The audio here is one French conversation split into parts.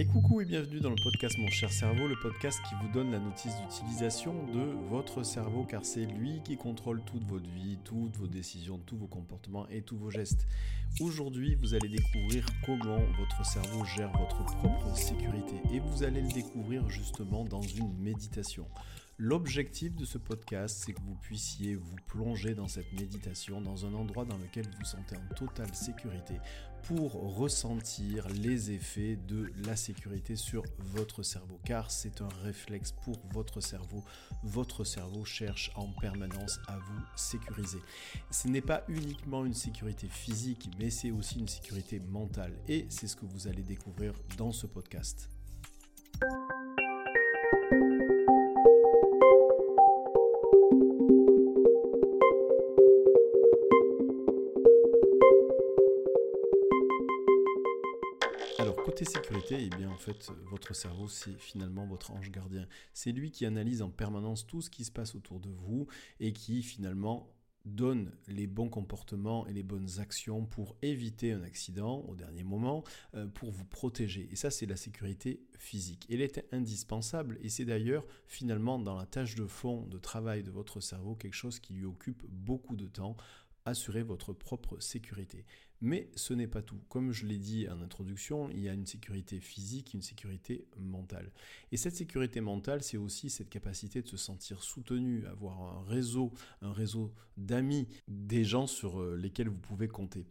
Et coucou et bienvenue dans le podcast Mon cher cerveau, le podcast qui vous donne la notice d'utilisation de votre cerveau car c'est lui qui contrôle toute votre vie, toutes vos décisions, tous vos comportements et tous vos gestes. Aujourd'hui, vous allez découvrir comment votre cerveau gère votre propre sécurité et vous allez le découvrir justement dans une méditation. L'objectif de ce podcast, c'est que vous puissiez vous plonger dans cette méditation, dans un endroit dans lequel vous sentez en totale sécurité, pour ressentir les effets de la sécurité sur votre cerveau. Car c'est un réflexe pour votre cerveau. Votre cerveau cherche en permanence à vous sécuriser. Ce n'est pas uniquement une sécurité physique, mais c'est aussi une sécurité mentale. Et c'est ce que vous allez découvrir dans ce podcast. Sécurité, et eh bien en fait, votre cerveau, c'est finalement votre ange gardien. C'est lui qui analyse en permanence tout ce qui se passe autour de vous et qui finalement donne les bons comportements et les bonnes actions pour éviter un accident au dernier moment, euh, pour vous protéger. Et ça, c'est la sécurité physique. Elle est indispensable et c'est d'ailleurs finalement dans la tâche de fond de travail de votre cerveau quelque chose qui lui occupe beaucoup de temps assurer votre propre sécurité. Mais ce n'est pas tout. Comme je l'ai dit en introduction, il y a une sécurité physique, une sécurité mentale. Et cette sécurité mentale, c'est aussi cette capacité de se sentir soutenu, avoir un réseau, un réseau d'amis, des gens sur euh, lesquels vous pouvez compter.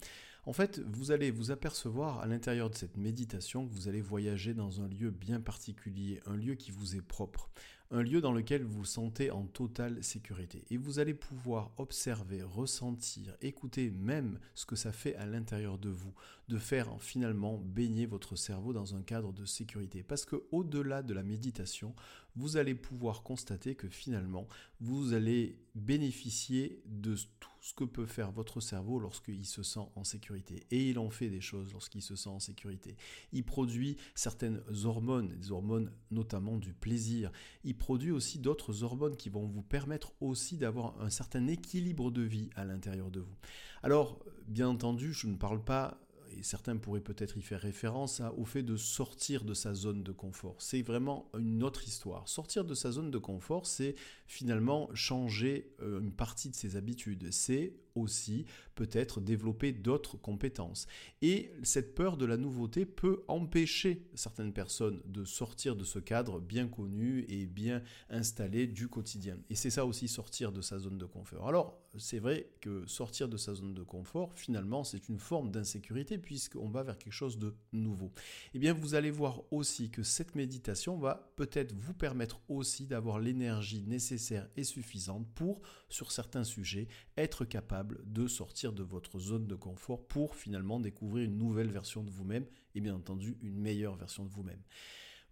En fait, vous allez vous apercevoir à l'intérieur de cette méditation que vous allez voyager dans un lieu bien particulier, un lieu qui vous est propre, un lieu dans lequel vous vous sentez en totale sécurité. Et vous allez pouvoir observer, ressentir, écouter même ce que ça fait à l'intérieur de vous, de faire finalement baigner votre cerveau dans un cadre de sécurité. Parce que au-delà de la méditation, vous allez pouvoir constater que finalement, vous allez bénéficier de tout que peut faire votre cerveau lorsqu'il se sent en sécurité. Et il en fait des choses lorsqu'il se sent en sécurité. Il produit certaines hormones, des hormones notamment du plaisir. Il produit aussi d'autres hormones qui vont vous permettre aussi d'avoir un certain équilibre de vie à l'intérieur de vous. Alors, bien entendu, je ne parle pas certains pourraient peut-être y faire référence au fait de sortir de sa zone de confort. C'est vraiment une autre histoire. Sortir de sa zone de confort, c'est finalement changer euh, une partie de ses habitudes. C'est aussi peut-être développer d'autres compétences. Et cette peur de la nouveauté peut empêcher certaines personnes de sortir de ce cadre bien connu et bien installé du quotidien. Et c'est ça aussi sortir de sa zone de confort. Alors, c'est vrai que sortir de sa zone de confort, finalement, c'est une forme d'insécurité puisqu'on va vers quelque chose de nouveau. Eh bien, vous allez voir aussi que cette méditation va peut-être vous permettre aussi d'avoir l'énergie nécessaire et suffisante pour, sur certains sujets, être capable de sortir de votre zone de confort pour finalement découvrir une nouvelle version de vous-même et bien entendu une meilleure version de vous-même.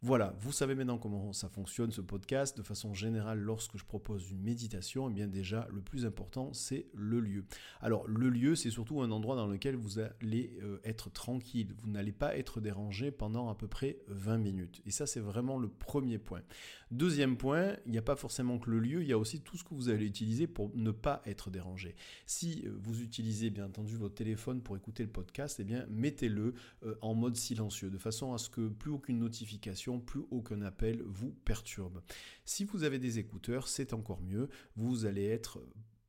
Voilà, vous savez maintenant comment ça fonctionne ce podcast. De façon générale, lorsque je propose une méditation, et eh bien déjà, le plus important, c'est le lieu. Alors, le lieu, c'est surtout un endroit dans lequel vous allez euh, être tranquille. Vous n'allez pas être dérangé pendant à peu près 20 minutes. Et ça, c'est vraiment le premier point. Deuxième point, il n'y a pas forcément que le lieu, il y a aussi tout ce que vous allez utiliser pour ne pas être dérangé. Si euh, vous utilisez bien entendu votre téléphone pour écouter le podcast, eh bien mettez-le euh, en mode silencieux, de façon à ce que plus aucune notification plus aucun appel vous perturbe. Si vous avez des écouteurs, c'est encore mieux, vous allez être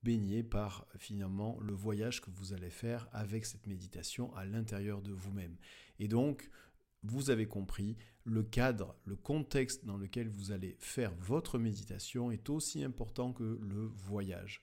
baigné par finalement le voyage que vous allez faire avec cette méditation à l'intérieur de vous-même. Et donc, vous avez compris, le cadre, le contexte dans lequel vous allez faire votre méditation est aussi important que le voyage.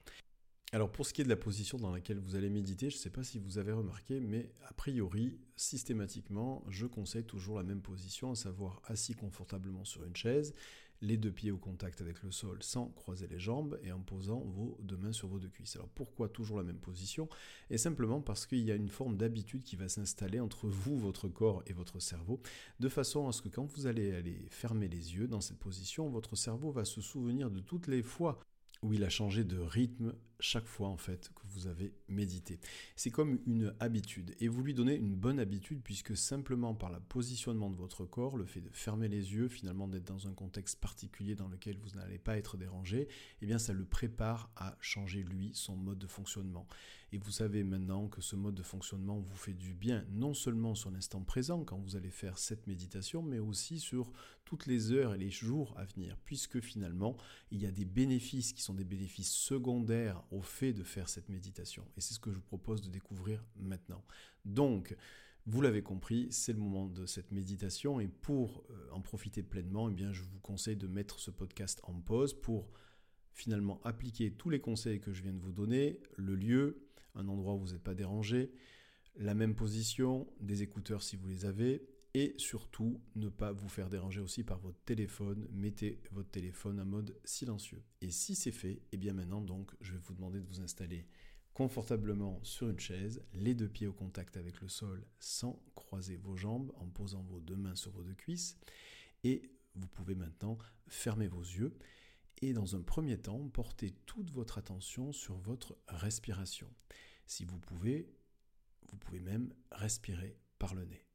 Alors pour ce qui est de la position dans laquelle vous allez méditer, je ne sais pas si vous avez remarqué, mais a priori, systématiquement, je conseille toujours la même position, à savoir assis confortablement sur une chaise, les deux pieds au contact avec le sol sans croiser les jambes et en posant vos deux mains sur vos deux cuisses. Alors pourquoi toujours la même position? Et simplement parce qu'il y a une forme d'habitude qui va s'installer entre vous, votre corps et votre cerveau, de façon à ce que quand vous allez aller fermer les yeux dans cette position, votre cerveau va se souvenir de toutes les fois où il a changé de rythme chaque fois en fait que vous avez médité. C'est comme une habitude et vous lui donnez une bonne habitude puisque simplement par le positionnement de votre corps, le fait de fermer les yeux, finalement d'être dans un contexte particulier dans lequel vous n'allez pas être dérangé, eh bien ça le prépare à changer lui son mode de fonctionnement. Et vous savez maintenant que ce mode de fonctionnement vous fait du bien, non seulement sur l'instant présent quand vous allez faire cette méditation, mais aussi sur toutes les heures et les jours à venir, puisque finalement, il y a des bénéfices qui sont des bénéfices secondaires au fait de faire cette méditation. Et c'est ce que je vous propose de découvrir maintenant. Donc, vous l'avez compris, c'est le moment de cette méditation et pour euh, en profiter pleinement, eh bien, je vous conseille de mettre ce podcast en pause pour finalement appliquer tous les conseils que je viens de vous donner, le lieu, un endroit où vous n'êtes pas dérangé, la même position, des écouteurs si vous les avez, et surtout ne pas vous faire déranger aussi par votre téléphone. Mettez votre téléphone en mode silencieux. Et si c'est fait, et eh bien maintenant donc je vais vous demander de vous installer confortablement sur une chaise, les deux pieds au contact avec le sol sans croiser vos jambes en posant vos deux mains sur vos deux cuisses. Et vous pouvez maintenant fermer vos yeux et dans un premier temps, portez toute votre attention sur votre respiration. Si vous pouvez, vous pouvez même respirer par le nez.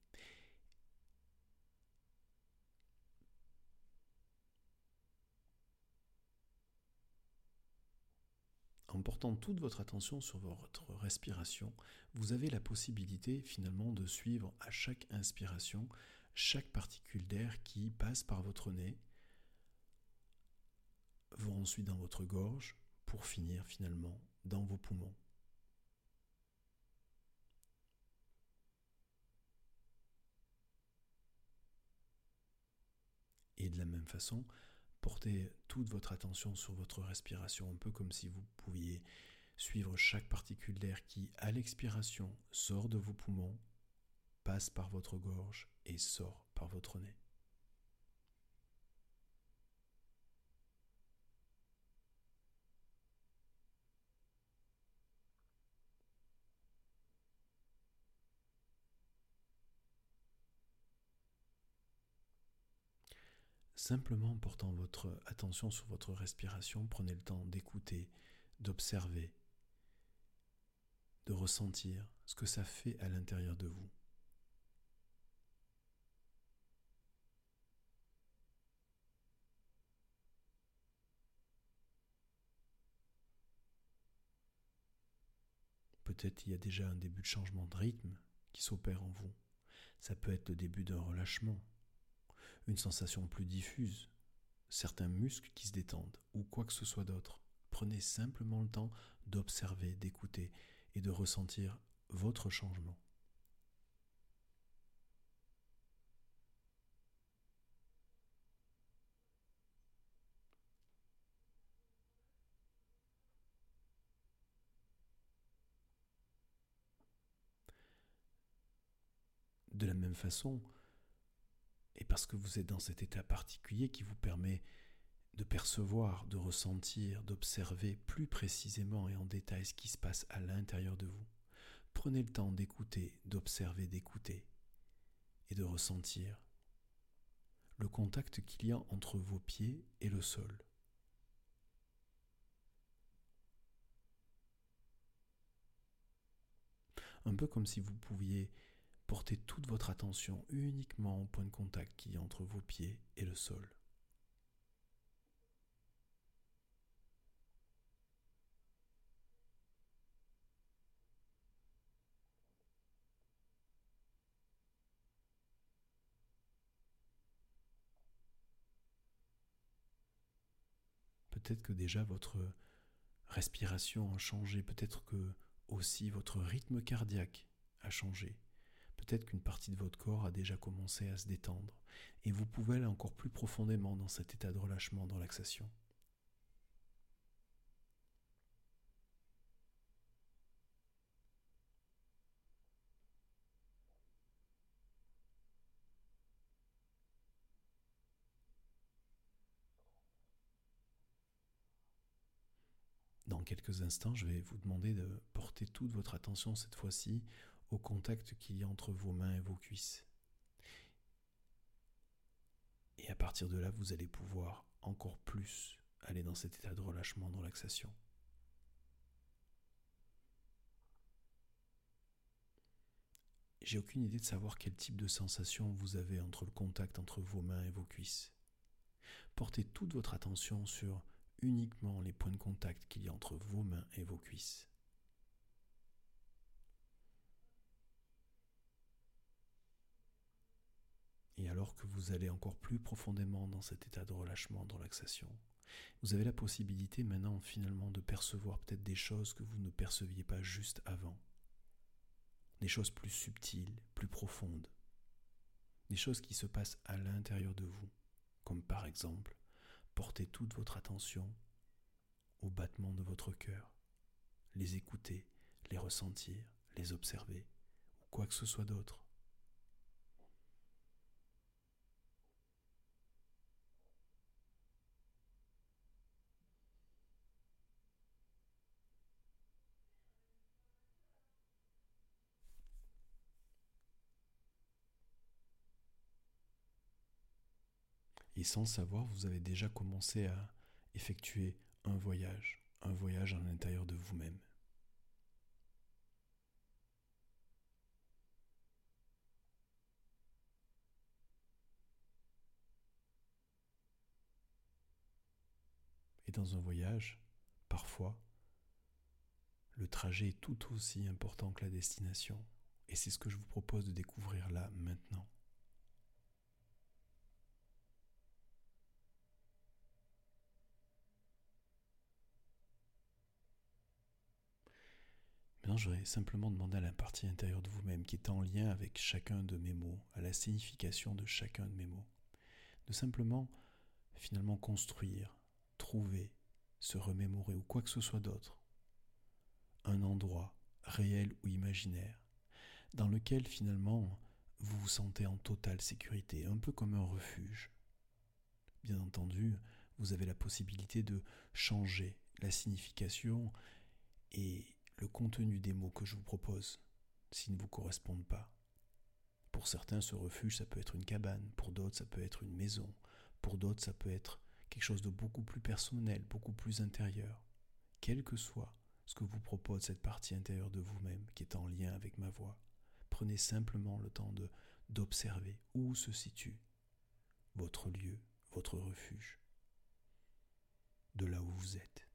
En portant toute votre attention sur votre respiration, vous avez la possibilité finalement de suivre à chaque inspiration chaque particule d'air qui passe par votre nez vont ensuite dans votre gorge pour finir finalement dans vos poumons. Et de la même façon, portez toute votre attention sur votre respiration, un peu comme si vous pouviez suivre chaque particule d'air qui, à l'expiration, sort de vos poumons, passe par votre gorge et sort par votre nez. Simplement en portant votre attention sur votre respiration, prenez le temps d'écouter, d'observer, de ressentir ce que ça fait à l'intérieur de vous. Peut-être il y a déjà un début de changement de rythme qui s'opère en vous. Ça peut être le début d'un relâchement, une sensation plus diffuse, certains muscles qui se détendent, ou quoi que ce soit d'autre. Prenez simplement le temps d'observer, d'écouter et de ressentir votre changement. De la même façon, parce que vous êtes dans cet état particulier qui vous permet de percevoir, de ressentir, d'observer plus précisément et en détail ce qui se passe à l'intérieur de vous. Prenez le temps d'écouter, d'observer, d'écouter et de ressentir le contact qu'il y a entre vos pieds et le sol. Un peu comme si vous pouviez Portez toute votre attention uniquement au point de contact qui est entre vos pieds et le sol. Peut-être que déjà votre respiration a changé, peut-être que aussi votre rythme cardiaque a changé. Peut-être qu'une partie de votre corps a déjà commencé à se détendre et vous pouvez aller encore plus profondément dans cet état de relâchement, de relaxation. Dans quelques instants, je vais vous demander de porter toute votre attention cette fois-ci au contact qu'il y a entre vos mains et vos cuisses. Et à partir de là, vous allez pouvoir encore plus aller dans cet état de relâchement, de relaxation. J'ai aucune idée de savoir quel type de sensation vous avez entre le contact entre vos mains et vos cuisses. Portez toute votre attention sur uniquement les points de contact qu'il y a entre vos mains et vos cuisses. Et alors que vous allez encore plus profondément dans cet état de relâchement, de relaxation, vous avez la possibilité maintenant finalement de percevoir peut-être des choses que vous ne perceviez pas juste avant. Des choses plus subtiles, plus profondes. Des choses qui se passent à l'intérieur de vous, comme par exemple porter toute votre attention au battement de votre cœur, les écouter, les ressentir, les observer, ou quoi que ce soit d'autre. Et sans savoir, vous avez déjà commencé à effectuer un voyage, un voyage à l'intérieur de vous-même. Et dans un voyage, parfois, le trajet est tout aussi important que la destination. Et c'est ce que je vous propose de découvrir là, maintenant. Maintenant, j'aurais simplement demandé à la partie intérieure de vous-même, qui est en lien avec chacun de mes mots, à la signification de chacun de mes mots, de simplement, finalement, construire trouver, se remémorer ou quoi que ce soit d'autre, un endroit, réel ou imaginaire, dans lequel finalement vous vous sentez en totale sécurité, un peu comme un refuge. Bien entendu, vous avez la possibilité de changer la signification et le contenu des mots que je vous propose s'ils ne vous correspondent pas. Pour certains, ce refuge, ça peut être une cabane, pour d'autres, ça peut être une maison, pour d'autres, ça peut être quelque chose de beaucoup plus personnel, beaucoup plus intérieur. Quel que soit ce que vous propose cette partie intérieure de vous-même qui est en lien avec ma voix, prenez simplement le temps de d'observer où se situe votre lieu, votre refuge, de là où vous êtes.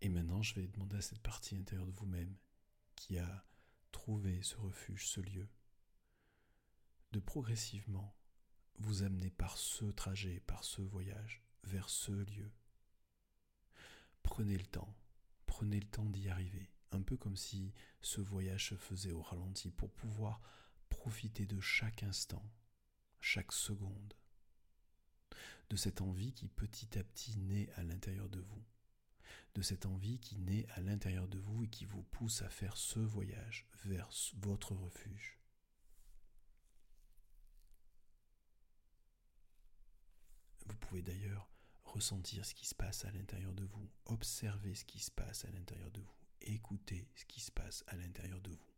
Et je vais demander à cette partie intérieure de vous-même qui a trouvé ce refuge, ce lieu, de progressivement vous amener par ce trajet, par ce voyage, vers ce lieu. Prenez le temps, prenez le temps d'y arriver, un peu comme si ce voyage se faisait au ralenti pour pouvoir profiter de chaque instant, chaque seconde, de cette envie qui petit à petit naît à l'intérieur de vous de cette envie qui naît à l'intérieur de vous et qui vous pousse à faire ce voyage vers votre refuge. Vous pouvez d'ailleurs ressentir ce qui se passe à l'intérieur de vous, observer ce qui se passe à l'intérieur de vous, écouter ce qui se passe à l'intérieur de vous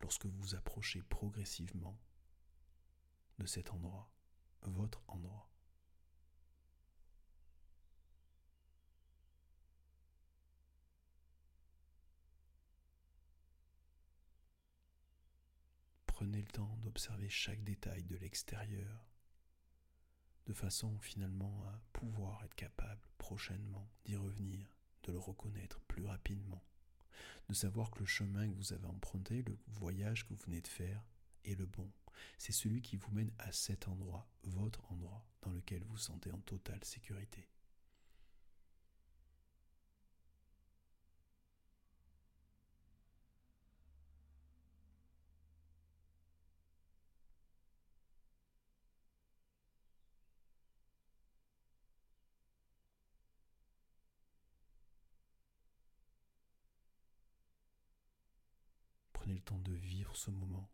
lorsque vous vous approchez progressivement de cet endroit, votre endroit. Prenez le temps d'observer chaque détail de l'extérieur, de façon finalement à pouvoir être capable prochainement d'y revenir, de le reconnaître plus rapidement, de savoir que le chemin que vous avez emprunté, le voyage que vous venez de faire, est le bon. C'est celui qui vous mène à cet endroit, votre endroit, dans lequel vous vous sentez en totale sécurité. Prenez le temps ce moment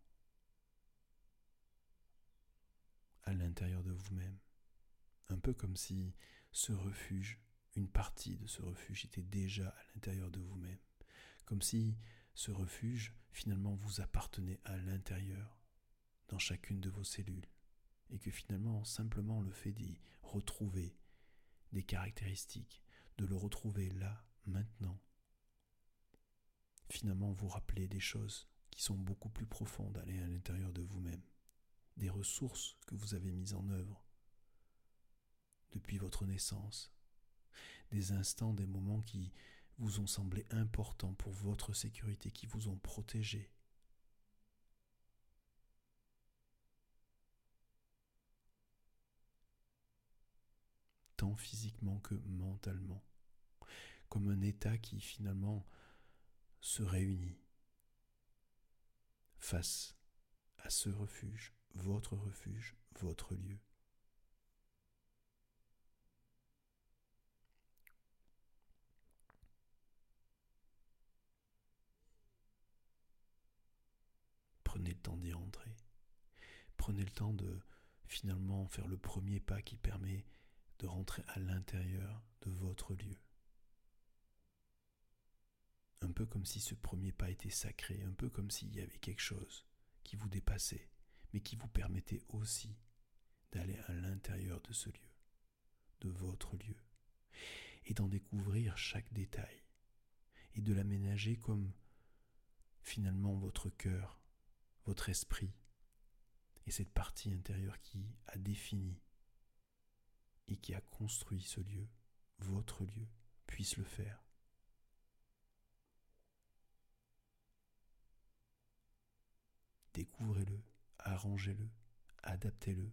à l'intérieur de vous-même. Un peu comme si ce refuge, une partie de ce refuge était déjà à l'intérieur de vous-même. Comme si ce refuge finalement vous appartenait à l'intérieur, dans chacune de vos cellules. Et que finalement simplement le fait d'y retrouver des caractéristiques, de le retrouver là, maintenant, finalement vous rappelez des choses qui sont beaucoup plus profondes, aller à l'intérieur de vous-même, des ressources que vous avez mises en œuvre depuis votre naissance, des instants, des moments qui vous ont semblé importants pour votre sécurité, qui vous ont protégé. tant physiquement que mentalement, comme un état qui finalement se réunit face à ce refuge, votre refuge, votre lieu. Prenez le temps d'y rentrer. Prenez le temps de finalement faire le premier pas qui permet de rentrer à l'intérieur de votre lieu. Un peu comme si ce premier pas était sacré, un peu comme s'il y avait quelque chose qui vous dépassait, mais qui vous permettait aussi d'aller à l'intérieur de ce lieu, de votre lieu, et d'en découvrir chaque détail, et de l'aménager comme finalement votre cœur, votre esprit, et cette partie intérieure qui a défini et qui a construit ce lieu, votre lieu, puisse le faire. Découvrez-le, arrangez-le, adaptez-le,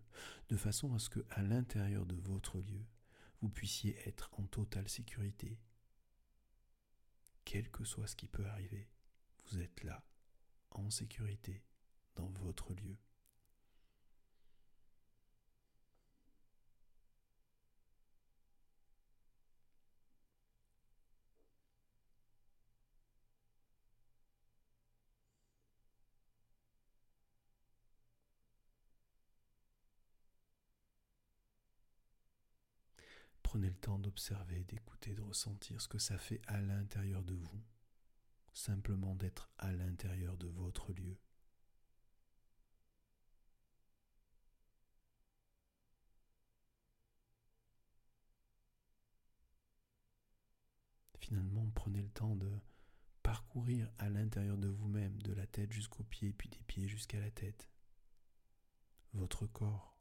de façon à ce que, à l'intérieur de votre lieu, vous puissiez être en totale sécurité. Quel que soit ce qui peut arriver, vous êtes là, en sécurité, dans votre lieu. Prenez le temps d'observer, d'écouter, de ressentir ce que ça fait à l'intérieur de vous, simplement d'être à l'intérieur de votre lieu. Finalement, prenez le temps de parcourir à l'intérieur de vous-même, de la tête jusqu'aux pieds, puis des pieds jusqu'à la tête, votre corps,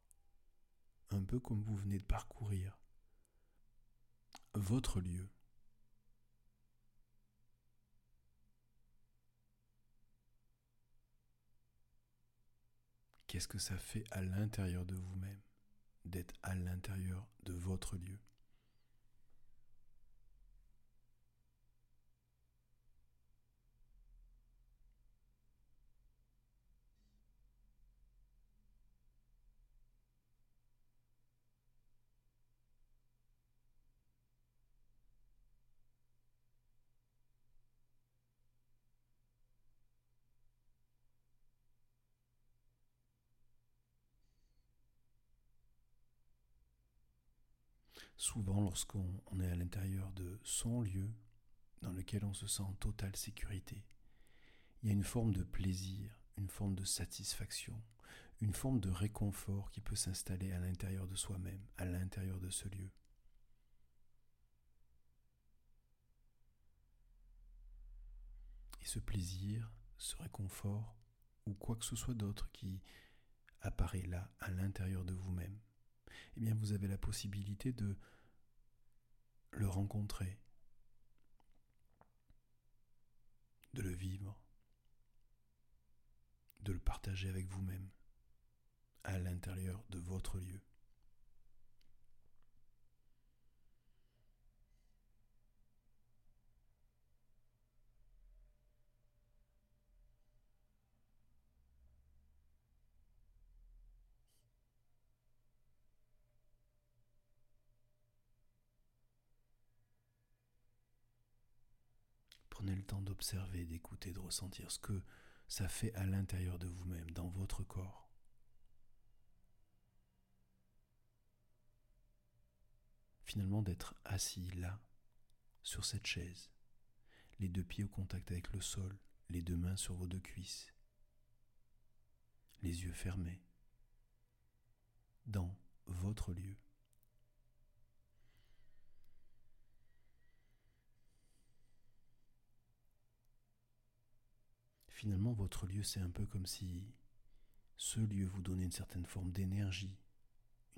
un peu comme vous venez de parcourir votre lieu. Qu'est-ce que ça fait à l'intérieur de vous-même d'être à l'intérieur de votre lieu? Souvent, lorsqu'on est à l'intérieur de son lieu, dans lequel on se sent en totale sécurité, il y a une forme de plaisir, une forme de satisfaction, une forme de réconfort qui peut s'installer à l'intérieur de soi-même, à l'intérieur de ce lieu. Et ce plaisir, ce réconfort, ou quoi que ce soit d'autre qui apparaît là, à l'intérieur de vous-même, eh bien vous avez la possibilité de le rencontrer, de le vivre, de le partager avec vous-même à l'intérieur de votre lieu. Prenez le temps d'observer, d'écouter, de ressentir ce que ça fait à l'intérieur de vous-même, dans votre corps. Finalement d'être assis là, sur cette chaise, les deux pieds au contact avec le sol, les deux mains sur vos deux cuisses, les yeux fermés, dans votre lieu. Finalement, votre lieu, c'est un peu comme si ce lieu vous donne une certaine forme d'énergie,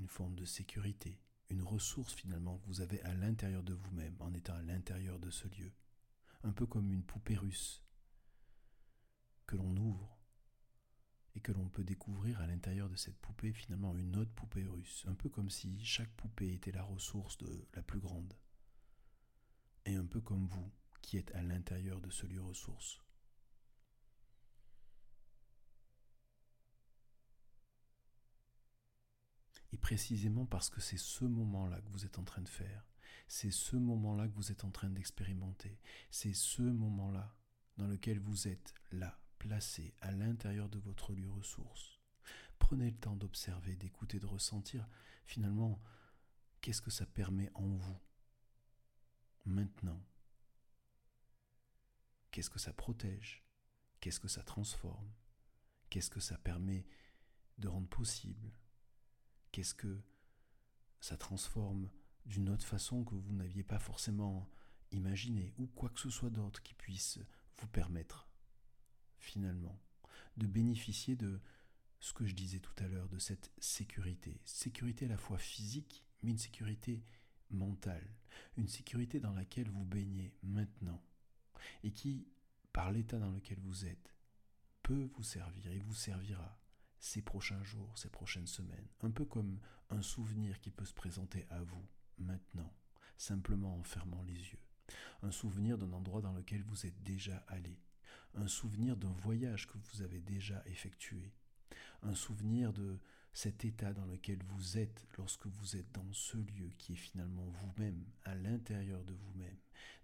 une forme de sécurité, une ressource finalement que vous avez à l'intérieur de vous-même en étant à l'intérieur de ce lieu. Un peu comme une poupée russe que l'on ouvre et que l'on peut découvrir à l'intérieur de cette poupée finalement une autre poupée russe, un peu comme si chaque poupée était la ressource de la plus grande, et un peu comme vous qui êtes à l'intérieur de ce lieu ressource. Et précisément parce que c'est ce moment-là que vous êtes en train de faire, c'est ce moment-là que vous êtes en train d'expérimenter, c'est ce moment-là dans lequel vous êtes là, placé à l'intérieur de votre lieu ressource. Prenez le temps d'observer, d'écouter, de ressentir finalement qu'est-ce que ça permet en vous. Maintenant. Qu'est-ce que ça protège? Qu'est-ce que ça transforme? Qu'est-ce que ça permet de rendre possible? Qu'est-ce que ça transforme d'une autre façon que vous n'aviez pas forcément imaginé ou quoi que ce soit d'autre qui puisse vous permettre finalement de bénéficier de ce que je disais tout à l'heure, de cette sécurité. Sécurité à la fois physique, mais une sécurité mentale. Une sécurité dans laquelle vous baignez maintenant. Et qui, par l'état dans lequel vous êtes, peut vous servir et vous servira ces prochains jours, ces prochaines semaines, un peu comme un souvenir qui peut se présenter à vous maintenant, simplement en fermant les yeux. Un souvenir d'un endroit dans lequel vous êtes déjà allé, un souvenir d'un voyage que vous avez déjà effectué, un souvenir de cet état dans lequel vous êtes lorsque vous êtes dans ce lieu qui est finalement vous-même, à l'intérieur de vous-même,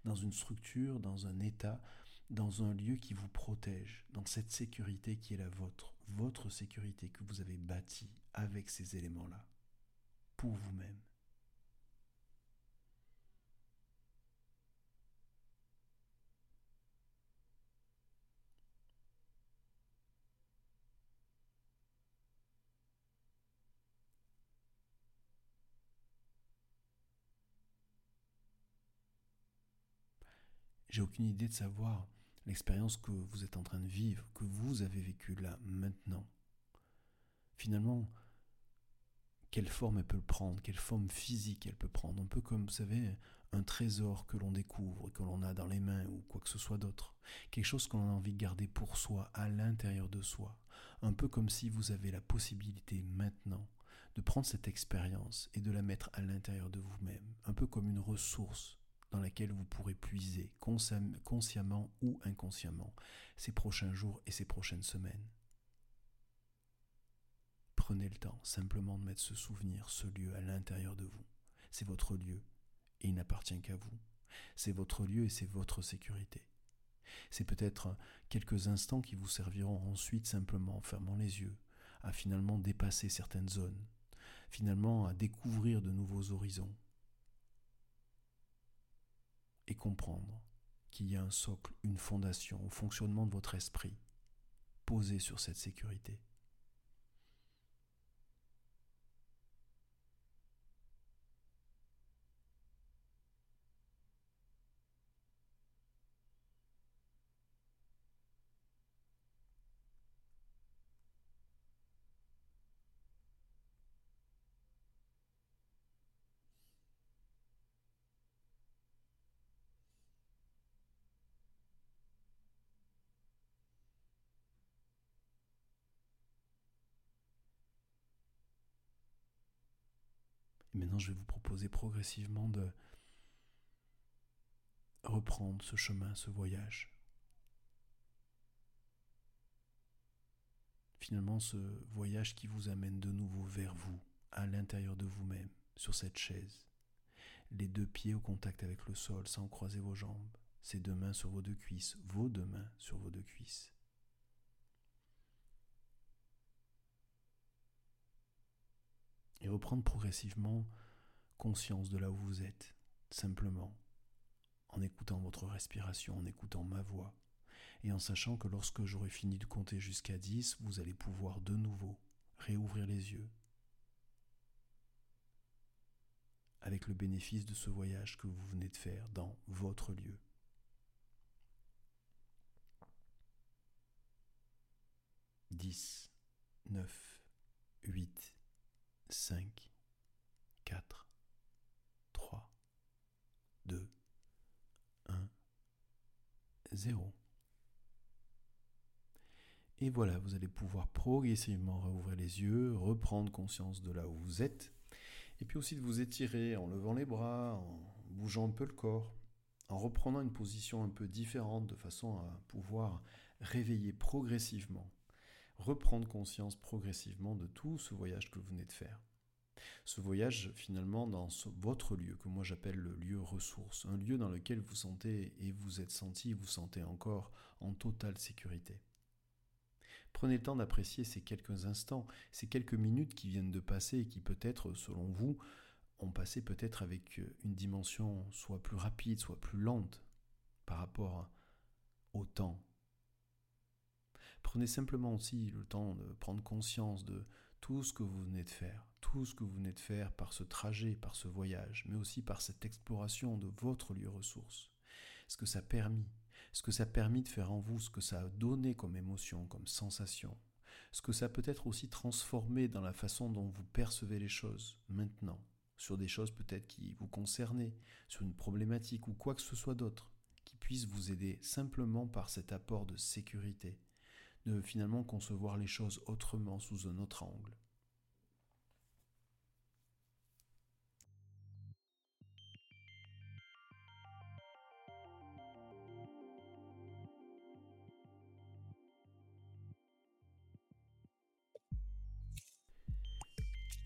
dans une structure, dans un état dans un lieu qui vous protège, dans cette sécurité qui est la vôtre, votre sécurité que vous avez bâtie avec ces éléments-là, pour vous-même. J'ai aucune idée de savoir l'expérience que vous êtes en train de vivre, que vous avez vécue là, maintenant. Finalement, quelle forme elle peut prendre, quelle forme physique elle peut prendre, un peu comme, vous savez, un trésor que l'on découvre, que l'on a dans les mains ou quoi que ce soit d'autre, quelque chose qu'on a envie de garder pour soi, à l'intérieur de soi, un peu comme si vous avez la possibilité maintenant de prendre cette expérience et de la mettre à l'intérieur de vous-même, un peu comme une ressource dans laquelle vous pourrez puiser consciemment ou inconsciemment ces prochains jours et ces prochaines semaines. Prenez le temps simplement de mettre ce souvenir, ce lieu à l'intérieur de vous. C'est votre lieu et il n'appartient qu'à vous. C'est votre lieu et c'est votre sécurité. C'est peut-être quelques instants qui vous serviront ensuite simplement en fermant les yeux, à finalement dépasser certaines zones, finalement à découvrir de nouveaux horizons, et comprendre qu'il y a un socle, une fondation au fonctionnement de votre esprit posé sur cette sécurité. Maintenant, je vais vous proposer progressivement de reprendre ce chemin, ce voyage. Finalement, ce voyage qui vous amène de nouveau vers vous, à l'intérieur de vous-même, sur cette chaise. Les deux pieds au contact avec le sol sans croiser vos jambes, ces deux mains sur vos deux cuisses, vos deux mains sur vos deux cuisses. Et reprendre progressivement conscience de là où vous êtes, simplement, en écoutant votre respiration, en écoutant ma voix, et en sachant que lorsque j'aurai fini de compter jusqu'à 10, vous allez pouvoir de nouveau réouvrir les yeux, avec le bénéfice de ce voyage que vous venez de faire dans votre lieu. 10 9, 8, 5, 4, 3, 2, 1, 0. Et voilà, vous allez pouvoir progressivement rouvrir les yeux, reprendre conscience de là où vous êtes, et puis aussi de vous étirer en levant les bras, en bougeant un peu le corps, en reprenant une position un peu différente de façon à pouvoir réveiller progressivement, reprendre conscience progressivement de tout ce voyage que vous venez de faire. Ce voyage finalement dans votre lieu, que moi j'appelle le lieu ressource, un lieu dans lequel vous sentez et vous êtes senti, vous sentez encore en totale sécurité. Prenez le temps d'apprécier ces quelques instants, ces quelques minutes qui viennent de passer et qui peut-être, selon vous, ont passé peut-être avec une dimension soit plus rapide, soit plus lente par rapport au temps. Prenez simplement aussi le temps de prendre conscience de tout ce que vous venez de faire, tout ce que vous venez de faire par ce trajet, par ce voyage, mais aussi par cette exploration de votre lieu ressource. Ce que ça a permis, ce que ça a permis de faire en vous, ce que ça a donné comme émotion, comme sensation, ce que ça peut être aussi transformé dans la façon dont vous percevez les choses maintenant, sur des choses peut-être qui vous concernaient, sur une problématique ou quoi que ce soit d'autre, qui puisse vous aider simplement par cet apport de sécurité, de finalement concevoir les choses autrement sous un autre angle.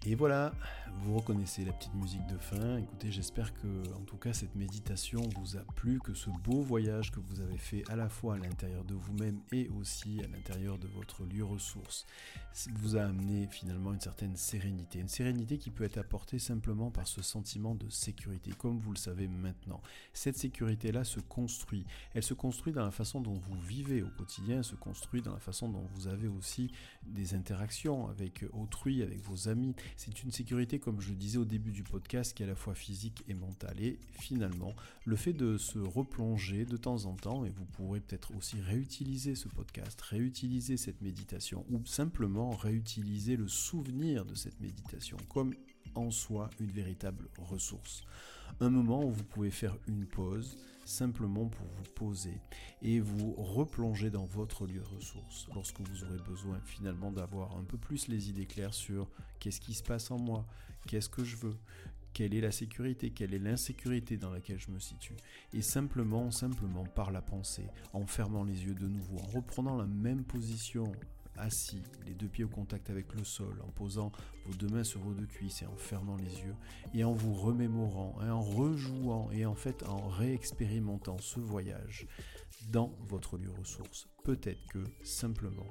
Et voilà, vous reconnaissez la petite musique de fin. Écoutez, j'espère que, en tout cas, cette méditation vous a plu, que ce beau voyage que vous avez fait à la fois à l'intérieur de vous-même et aussi à l'intérieur de votre lieu ressource vous a amené finalement une certaine sérénité. Une sérénité qui peut être apportée simplement par ce sentiment de sécurité, comme vous le savez maintenant. Cette sécurité-là se construit. Elle se construit dans la façon dont vous vivez au quotidien, elle se construit dans la façon dont vous avez aussi des interactions avec autrui, avec vos amis. C'est une sécurité, comme je disais au début du podcast, qui est à la fois physique et mentale. Et finalement, le fait de se replonger de temps en temps, et vous pourrez peut-être aussi réutiliser ce podcast, réutiliser cette méditation, ou simplement réutiliser le souvenir de cette méditation comme en soi une véritable ressource. Un moment où vous pouvez faire une pause, simplement pour vous poser et vous replonger dans votre lieu de ressource lorsque vous aurez besoin finalement d'avoir un peu plus les idées claires sur qu'est-ce qui se passe en moi, qu'est-ce que je veux, quelle est la sécurité, quelle est l'insécurité dans laquelle je me situe. Et simplement, simplement par la pensée, en fermant les yeux de nouveau, en reprenant la même position assis, les deux pieds au contact avec le sol, en posant vos deux mains sur vos deux cuisses et en fermant les yeux, et en vous remémorant, et en rejouant, et en fait en réexpérimentant ce voyage dans votre lieu ressource. Peut-être que simplement,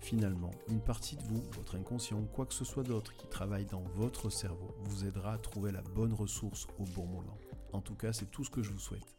finalement, une partie de vous, votre inconscient quoi que ce soit d'autre qui travaille dans votre cerveau, vous aidera à trouver la bonne ressource au bon moment. En tout cas, c'est tout ce que je vous souhaite.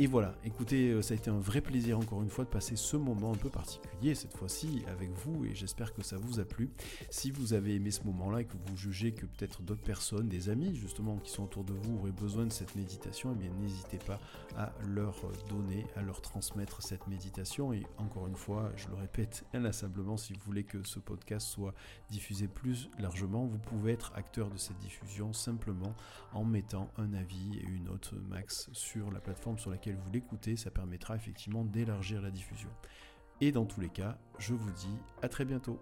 Et voilà, écoutez, euh, ça a été un vrai plaisir encore une fois de passer ce moment un peu particulier cette fois-ci avec vous et j'espère que ça vous a plu. Si vous avez aimé ce moment-là et que vous jugez que peut-être d'autres personnes, des amis justement qui sont autour de vous auraient besoin de cette méditation, eh bien n'hésitez pas à leur donner, à leur transmettre cette méditation et encore une fois, je le répète inlassablement, si vous voulez que ce podcast soit diffusé plus largement, vous pouvez être acteur de cette diffusion simplement en mettant un avis et une note max sur la plateforme sur vous l'écoutez, ça permettra effectivement d'élargir la diffusion. Et dans tous les cas, je vous dis à très bientôt.